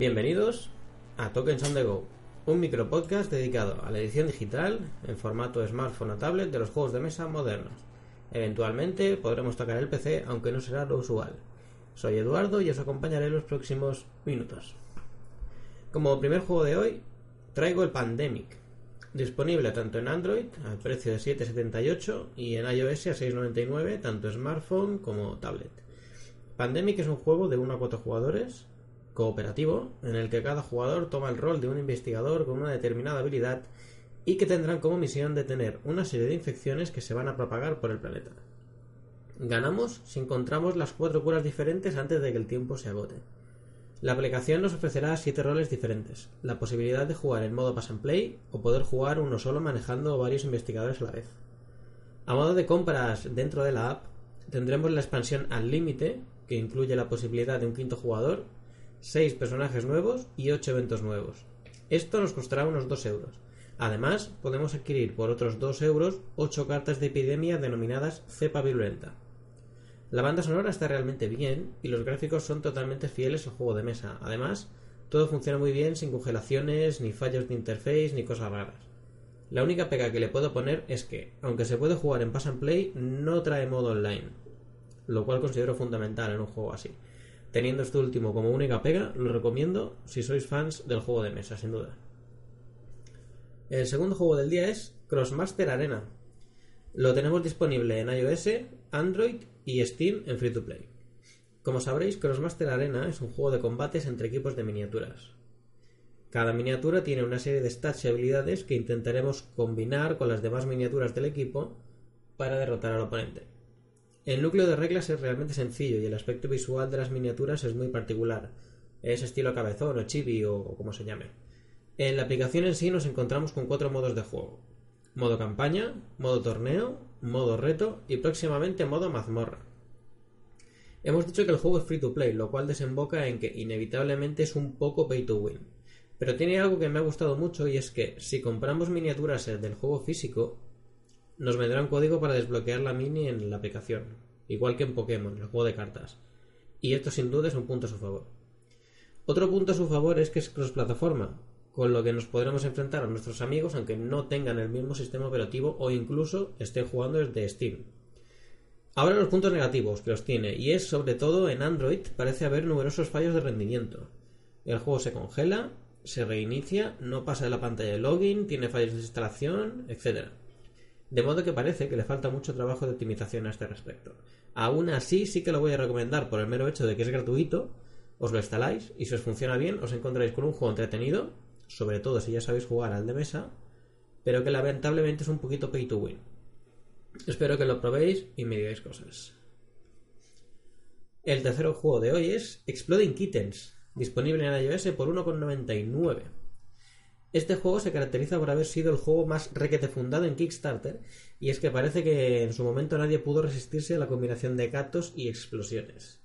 Bienvenidos a Tokens on the Go, un micropodcast dedicado a la edición digital en formato smartphone o tablet de los juegos de mesa modernos. Eventualmente podremos tocar el PC, aunque no será lo usual. Soy Eduardo y os acompañaré en los próximos minutos. Como primer juego de hoy, traigo el Pandemic, disponible tanto en Android al precio de 7,78 y en iOS a 6,99, tanto smartphone como tablet. Pandemic es un juego de 1 a 4 jugadores cooperativo en el que cada jugador toma el rol de un investigador con una determinada habilidad y que tendrán como misión detener una serie de infecciones que se van a propagar por el planeta. Ganamos si encontramos las cuatro curas diferentes antes de que el tiempo se agote. La aplicación nos ofrecerá siete roles diferentes, la posibilidad de jugar en modo pass and play o poder jugar uno solo manejando varios investigadores a la vez. A modo de compras dentro de la app, tendremos la expansión al límite, que incluye la posibilidad de un quinto jugador 6 personajes nuevos y 8 eventos nuevos. Esto nos costará unos 2 euros. Además, podemos adquirir por otros 2 euros 8 cartas de epidemia denominadas cepa virulenta. La banda sonora está realmente bien y los gráficos son totalmente fieles al juego de mesa. Además, todo funciona muy bien sin congelaciones, ni fallos de interface, ni cosas raras. La única pega que le puedo poner es que, aunque se puede jugar en Pass and Play, no trae modo online, lo cual considero fundamental en un juego así. Teniendo esto último como única pega, lo recomiendo si sois fans del juego de mesa, sin duda. El segundo juego del día es Crossmaster Arena. Lo tenemos disponible en iOS, Android y Steam en free to play. Como sabréis, Crossmaster Arena es un juego de combates entre equipos de miniaturas. Cada miniatura tiene una serie de stats y habilidades que intentaremos combinar con las demás miniaturas del equipo para derrotar al oponente. El núcleo de reglas es realmente sencillo y el aspecto visual de las miniaturas es muy particular. Es estilo cabezón o chibi o como se llame. En la aplicación en sí nos encontramos con cuatro modos de juego. Modo campaña, modo torneo, modo reto y próximamente modo mazmorra. Hemos dicho que el juego es free to play, lo cual desemboca en que inevitablemente es un poco pay to win. Pero tiene algo que me ha gustado mucho y es que si compramos miniaturas del juego físico, nos vendrá un código para desbloquear la mini en la aplicación, igual que en Pokémon, el juego de cartas. Y esto sin duda es un punto a su favor. Otro punto a su favor es que es cross-plataforma, con lo que nos podremos enfrentar a nuestros amigos aunque no tengan el mismo sistema operativo o incluso estén jugando desde Steam. Ahora los puntos negativos que los tiene, y es sobre todo en Android parece haber numerosos fallos de rendimiento. El juego se congela, se reinicia, no pasa de la pantalla de login, tiene fallos de instalación, etc. De modo que parece que le falta mucho trabajo de optimización a este respecto. Aún así, sí que lo voy a recomendar por el mero hecho de que es gratuito, os lo instaláis y si os funciona bien, os encontráis con un juego entretenido, sobre todo si ya sabéis jugar al de mesa, pero que lamentablemente es un poquito pay to win. Espero que lo probéis y me digáis cosas. El tercer juego de hoy es Exploding Kittens, disponible en iOS por 1,99. Este juego se caracteriza por haber sido el juego más requete fundado en Kickstarter, y es que parece que en su momento nadie pudo resistirse a la combinación de gatos y explosiones.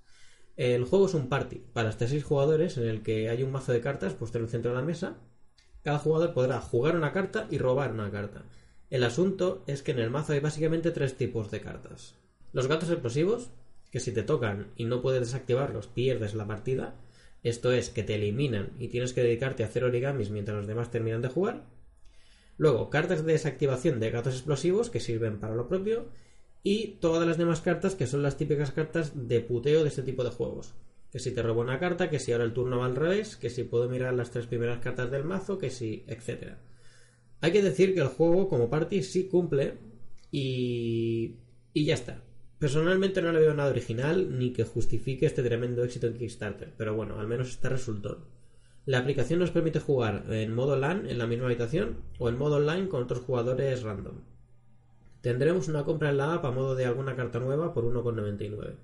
El juego es un party para hasta 6 jugadores en el que hay un mazo de cartas puesto en el centro de la mesa. Cada jugador podrá jugar una carta y robar una carta. El asunto es que en el mazo hay básicamente tres tipos de cartas. Los gatos explosivos, que si te tocan y no puedes desactivarlos pierdes la partida, esto es, que te eliminan y tienes que dedicarte a hacer origamis mientras los demás terminan de jugar. Luego, cartas de desactivación de gatos explosivos que sirven para lo propio. Y todas las demás cartas que son las típicas cartas de puteo de este tipo de juegos. Que si te robo una carta, que si ahora el turno va al revés, que si puedo mirar las tres primeras cartas del mazo, que si, etc. Hay que decir que el juego como party sí cumple y... y ya está. Personalmente no le veo nada original ni que justifique este tremendo éxito en Kickstarter, pero bueno, al menos está resultó. La aplicación nos permite jugar en modo LAN en la misma habitación o en modo online con otros jugadores random. Tendremos una compra en la app a modo de alguna carta nueva por 1,99.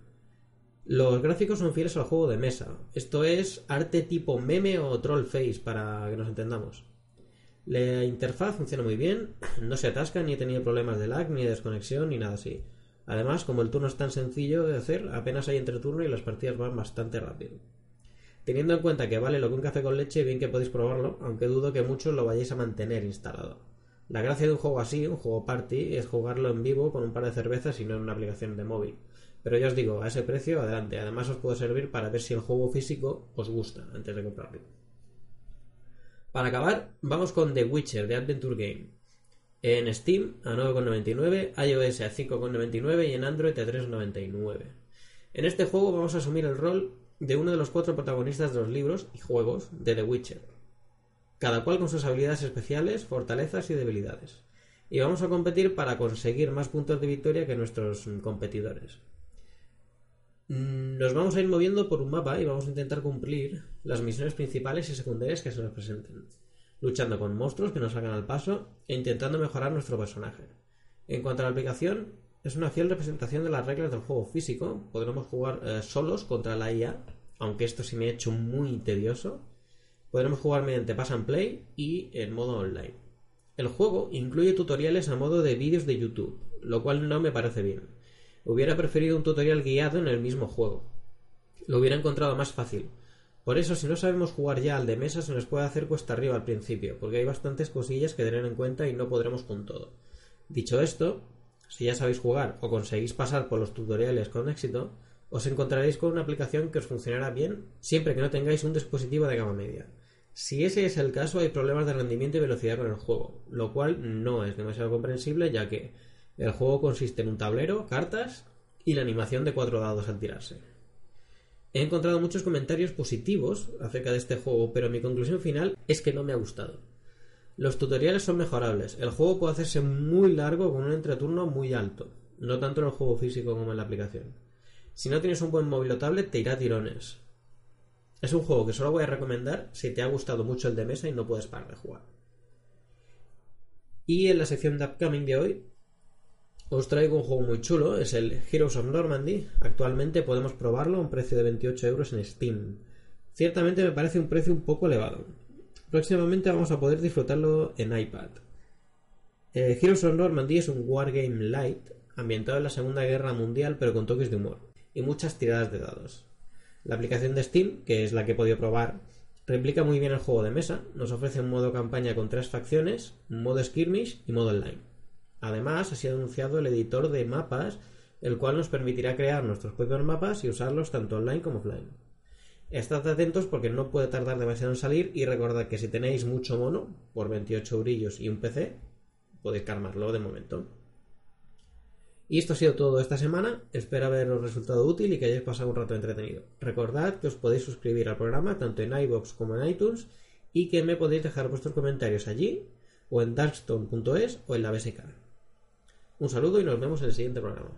Los gráficos son fieles al juego de mesa, esto es arte tipo meme o troll face para que nos entendamos. La interfaz funciona muy bien, no se atasca ni he tenido problemas de lag ni de desconexión ni nada así. Además, como el turno es tan sencillo de hacer, apenas hay entreturno y las partidas van bastante rápido. Teniendo en cuenta que vale lo que un café con leche, bien que podéis probarlo, aunque dudo que muchos lo vayáis a mantener instalado. La gracia de un juego así, un juego party, es jugarlo en vivo con un par de cervezas y no en una aplicación de móvil. Pero ya os digo, a ese precio, adelante. Además os puede servir para ver si el juego físico os gusta antes de comprarlo. Para acabar, vamos con The Witcher de Adventure Game. En Steam a 9,99, iOS a 5,99 y en Android a 3,99. En este juego vamos a asumir el rol de uno de los cuatro protagonistas de los libros y juegos de The Witcher, cada cual con sus habilidades especiales, fortalezas y debilidades. Y vamos a competir para conseguir más puntos de victoria que nuestros competidores. Nos vamos a ir moviendo por un mapa y vamos a intentar cumplir las misiones principales y secundarias que se nos presenten, luchando con monstruos que nos salgan al paso e intentando mejorar nuestro personaje. En cuanto a la aplicación, es una fiel representación de las reglas del juego físico. Podremos jugar eh, solos contra la IA, aunque esto sí me ha hecho muy tedioso. Podremos jugar mediante Pass and Play y en modo online. El juego incluye tutoriales a modo de vídeos de YouTube, lo cual no me parece bien Hubiera preferido un tutorial guiado en el mismo juego. Lo hubiera encontrado más fácil. Por eso, si no sabemos jugar ya al de mesa, se nos puede hacer cuesta arriba al principio, porque hay bastantes cosillas que tener en cuenta y no podremos con todo. Dicho esto, si ya sabéis jugar o conseguís pasar por los tutoriales con éxito, os encontraréis con una aplicación que os funcionará bien siempre que no tengáis un dispositivo de gama media. Si ese es el caso, hay problemas de rendimiento y velocidad con el juego, lo cual no es demasiado comprensible ya que el juego consiste en un tablero, cartas y la animación de cuatro dados al tirarse. He encontrado muchos comentarios positivos acerca de este juego, pero mi conclusión final es que no me ha gustado. Los tutoriales son mejorables, el juego puede hacerse muy largo con un entreturno muy alto, no tanto en el juego físico como en la aplicación. Si no tienes un buen móvil o tablet, te irá a tirones. Es un juego que solo voy a recomendar si te ha gustado mucho el de mesa y no puedes parar de jugar. Y en la sección de Upcoming de hoy os traigo un juego muy chulo, es el Heroes of Normandy. Actualmente podemos probarlo a un precio de 28 euros en Steam. Ciertamente me parece un precio un poco elevado. Próximamente vamos a poder disfrutarlo en iPad. Eh, Heroes of Normandy es un wargame light ambientado en la Segunda Guerra Mundial pero con toques de humor y muchas tiradas de dados. La aplicación de Steam, que es la que he podido probar, replica muy bien el juego de mesa, nos ofrece un modo campaña con tres facciones, un modo skirmish y modo online. Además, ha sido anunciado el editor de mapas, el cual nos permitirá crear nuestros propios mapas y usarlos tanto online como offline. Estad atentos porque no puede tardar demasiado en salir y recordad que si tenéis mucho mono, por 28 brillos y un PC, podéis calmarlo de momento. Y esto ha sido todo esta semana. Espero haberos resultado útil y que hayáis pasado un rato entretenido. Recordad que os podéis suscribir al programa tanto en iBox como en iTunes y que me podéis dejar vuestros comentarios allí o en darkstone.es o en la BSK. Un saludo y nos vemos en el siguiente programa.